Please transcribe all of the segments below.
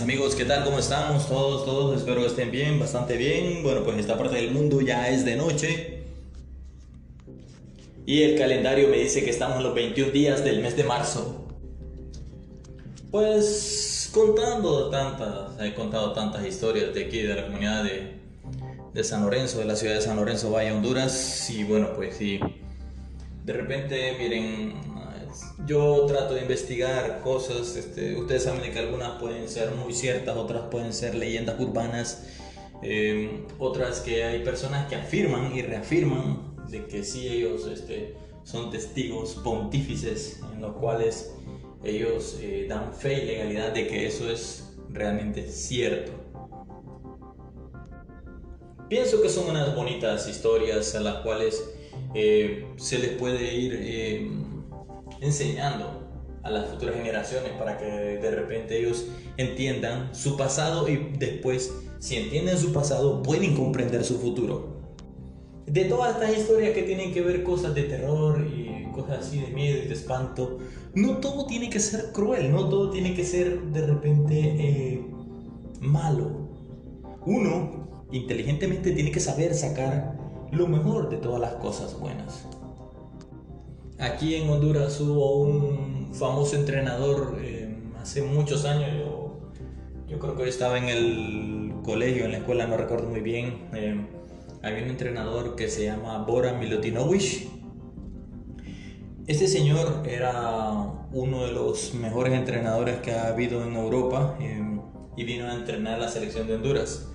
Amigos, ¿qué tal? ¿Cómo estamos? Todos, todos, espero que estén bien, bastante bien. Bueno, pues esta parte del mundo ya es de noche. Y el calendario me dice que estamos en los 21 días del mes de marzo. Pues contando tantas, he contado tantas historias de aquí, de la comunidad de, de San Lorenzo, de la ciudad de San Lorenzo, Valle, Honduras. Y bueno, pues sí, de repente, miren, yo trato de investigar cosas, este, ustedes saben que algunas pueden ser muy ciertas, otras pueden ser leyendas urbanas, eh, otras que hay personas que afirman y reafirman de que sí ellos este, son testigos pontífices en los cuales ellos eh, dan fe y legalidad de que eso es realmente cierto. Pienso que son unas bonitas historias a las cuales eh, se les puede ir enseñando a las futuras generaciones para que de repente ellos entiendan su pasado y después, si entienden su pasado, pueden comprender su futuro. De todas estas historias que tienen que ver cosas de terror y cosas así de miedo y de espanto, no todo tiene que ser cruel, no todo tiene que ser de repente eh, malo. Uno inteligentemente tiene que saber sacar lo mejor de todas las cosas buenas. Aquí en Honduras hubo un famoso entrenador eh, hace muchos años. Yo, creo que estaba en el colegio, en la escuela, no recuerdo muy bien. Eh, había un entrenador que se llama Bora Milutinovic. Este señor era uno de los mejores entrenadores que ha habido en Europa eh, y vino a entrenar la selección de Honduras.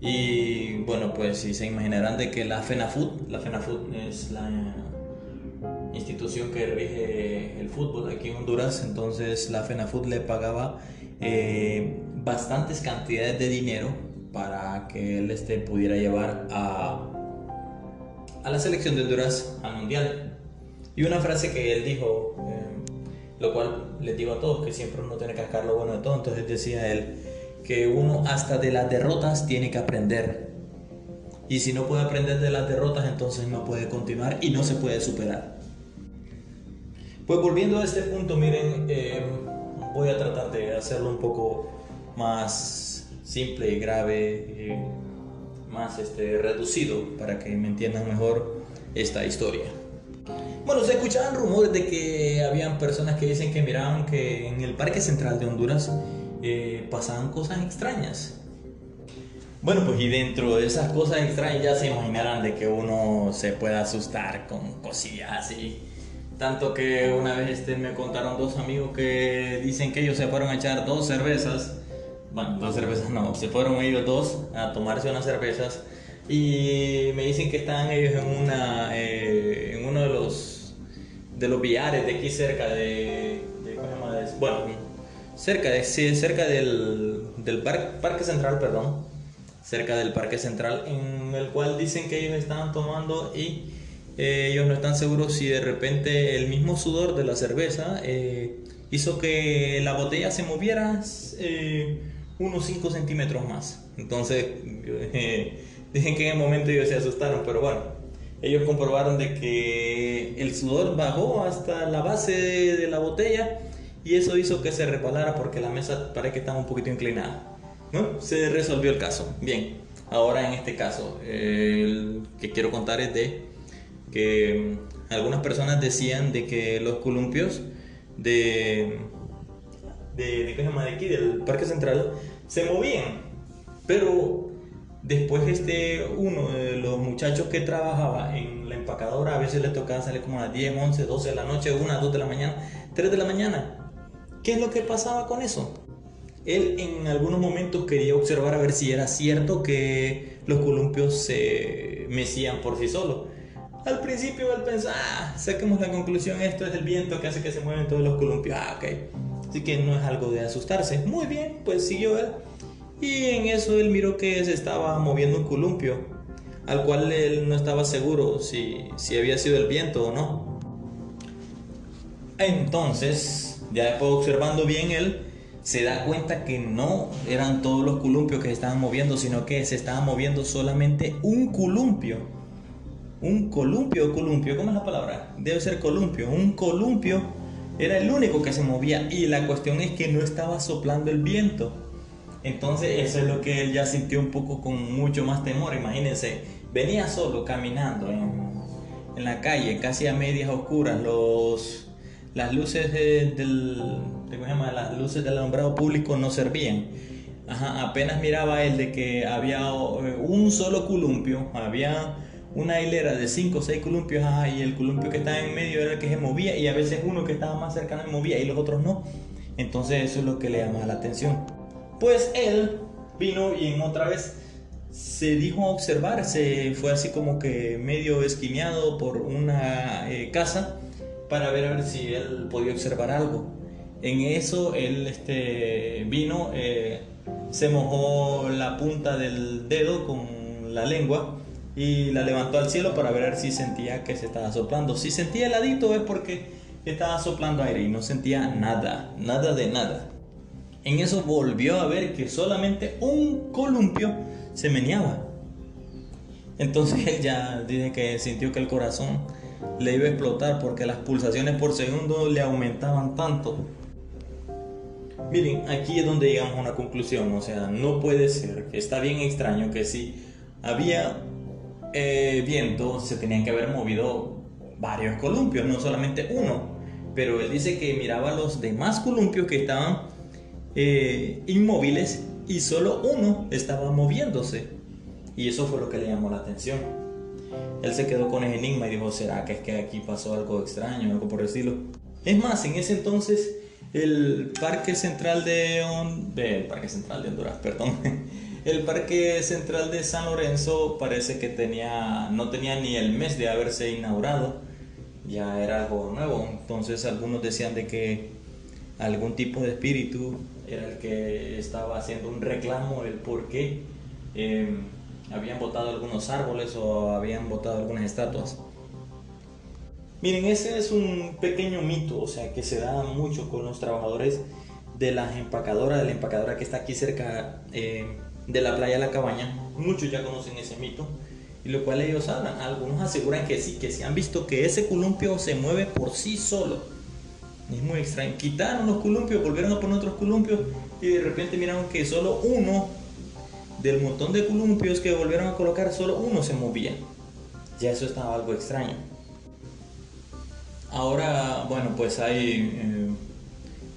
Y bueno, pues si se imaginarán de que la FENAFUT, la FENAFUT es la institución que rige el fútbol aquí en Honduras, entonces la FENAFUT le pagaba eh, bastantes cantidades de dinero para que él este, pudiera llevar a, a la selección de Honduras al Mundial. Y una frase que él dijo, eh, lo cual les digo a todos, que siempre uno tiene que sacar lo bueno de todo, entonces decía él, que uno hasta de las derrotas tiene que aprender. Y si no puede aprender de las derrotas, entonces no puede continuar y no se puede superar. Pues volviendo a este punto, miren, eh, voy a tratar de hacerlo un poco más simple, y grave, eh, más este, reducido para que me entiendan mejor esta historia. Bueno, se escuchaban rumores de que habían personas que dicen que miraban que en el Parque Central de Honduras eh, pasaban cosas extrañas. Bueno, pues y dentro de esas cosas extrañas ya se imaginarán de que uno se pueda asustar con cosillas así tanto que una vez este, me contaron dos amigos que dicen que ellos se fueron a echar dos cervezas. Bueno, dos cervezas no, se fueron ellos dos a tomarse unas cervezas. Y me dicen que estaban ellos en, una, eh, en uno de los, de los billares de aquí cerca de, bueno, cerca, de, cerca del, del parque central, perdón, cerca del parque central, en el cual dicen que ellos estaban tomando y eh, ellos no están seguros si de repente el mismo sudor de la cerveza eh, hizo que la botella se moviera eh, unos 5 centímetros más. Entonces, dicen que en el momento ellos se asustaron, pero bueno, ellos comprobaron de que el sudor bajó hasta la base de, la botella y eso hizo que se repalara porque la mesa parece que estaba un poquito inclinada. ¿no? Se resolvió el caso. Bien. Ahora en este caso, el que quiero contar es de que algunas personas decían de que los columpios de, de, de, de aquí, del Parque Central, se movían. Pero después este, uno de los muchachos que trabajaba en la empacadora, a veces le tocaba salir como a las 10, 11, 12 de la noche, 1, 2 de la mañana, 3 de la mañana. ¿Qué es lo que pasaba con eso? Él en algunos momentos quería observar a ver si era cierto que los columpios se mecían por sí solos. Al principio él pensaba, ah, saquemos la conclusión, esto es el viento que hace que se mueven todos los columpios. Ah, ok. Así que no es algo de asustarse. Muy bien, pues siguió él. Y en eso él miró que se estaba moviendo un columpio, al cual él no estaba seguro si, si había sido el viento o no. Entonces, ya después observando bien él, se da cuenta que no eran todos los columpios que se estaban moviendo, sino que se estaba moviendo solamente un columpio. Un columpio columpio, ¿cómo es la palabra? Debe ser columpio. Un columpio era el único que se movía y la cuestión es que no estaba soplando el viento. Entonces eso es lo que él ya sintió un poco con mucho más temor. Imagínense, venía solo caminando en, en la calle, casi a medias oscuras, los las luces del, llama? Las luces del alumbrado público no servían. apenas miraba él de que había eh, un solo columpio, había una hilera de 5 o 6 columpios y el columpio que estaba en medio era el que se movía y a veces uno que estaba más cercano se movía y los otros no. Entonces eso es lo que le llamaba la atención. Pues él vino y en otra vez se dijo a observar, se fue así como que medio esquineado por una eh, casa para ver a ver si él podía observar algo. En eso él este, vino, eh, se mojó la punta del dedo con la lengua y la levantó al cielo para ver si sentía que se estaba soplando. Si sentía heladito es porque estaba soplando aire y no sentía nada, nada de nada. En eso volvió a ver que solamente un columpio se meneaba. Entonces él ya dice que sintió que el corazón le iba a explotar porque las pulsaciones por segundo le aumentaban tanto. Miren, aquí es donde llegamos a una conclusión, o sea, no puede ser, está bien extraño que si había eh, viento se tenían que haber movido varios columpios, no solamente uno, pero él dice que miraba los demás columpios que estaban eh, inmóviles y solo uno estaba moviéndose. Y eso fue lo que le llamó la atención él se quedó con ese enigma y dijo, ¿será que es que aquí pasó algo extraño, algo por el estilo? Es más, en ese entonces el Parque Central de, el Parque Central de Honduras, perdón, el Parque Central de San Lorenzo parece que tenía, no tenía ni el mes de haberse inaugurado, ya era algo nuevo, entonces algunos decían de que algún tipo de espíritu era el que estaba haciendo un reclamo del por qué. Eh, habían botado algunos árboles o habían botado algunas estatuas. Miren, ese es un pequeño mito, o sea, que se da mucho con los trabajadores de la empacadora, de la empacadora que está aquí cerca eh, de la playa de la cabaña. Muchos ya conocen ese mito, y lo cual ellos hablan. Algunos aseguran que sí, que sí han visto que ese columpio se mueve por sí solo. Es muy extraño. Quitaron los columpios, volvieron a poner otros columpios, y de repente miraron que solo uno del montón de columpios que volvieron a colocar, solo uno se movía. Ya eso estaba algo extraño. Ahora, bueno, pues hay eh,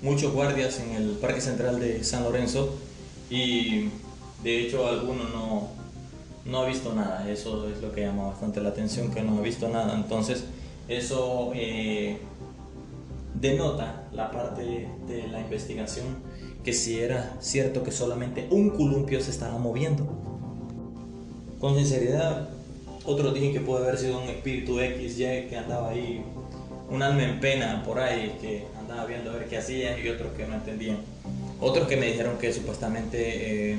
muchos guardias en el Parque Central de San Lorenzo y de hecho alguno no, no ha visto nada. Eso es lo que llama bastante la atención, que no ha visto nada. Entonces, eso eh, denota la parte de la investigación que si era cierto que solamente un columpio se estaba moviendo. Con sinceridad, otros dicen que puede haber sido un espíritu XY que andaba ahí, un alma en pena por ahí, que andaba viendo a ver qué hacía y otros que no entendían. Otros que me dijeron que supuestamente eh,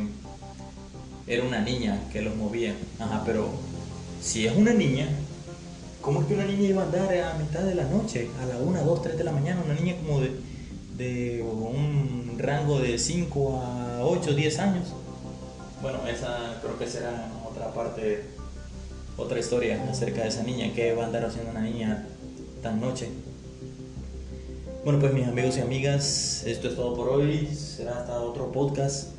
era una niña que los movía. Ajá, pero si es una niña, ¿cómo es que una niña iba a andar a mitad de la noche, a la 1, 2, 3 de la mañana? Una niña como de de un rango de 5 a 8, 10 años. Bueno, esa creo que será otra parte, otra historia acerca de esa niña, que va a andar haciendo una niña tan noche. Bueno, pues mis amigos y amigas, esto es todo por hoy. Será hasta otro podcast.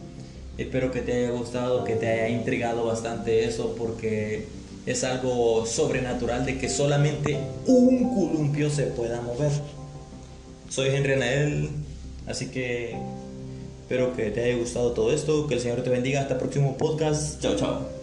Espero que te haya gustado, que te haya intrigado bastante eso, porque es algo sobrenatural de que solamente un columpio se pueda mover. Soy Henry Nael, así que espero que te haya gustado todo esto, que el Señor te bendiga. Hasta el próximo podcast. Chao, chao.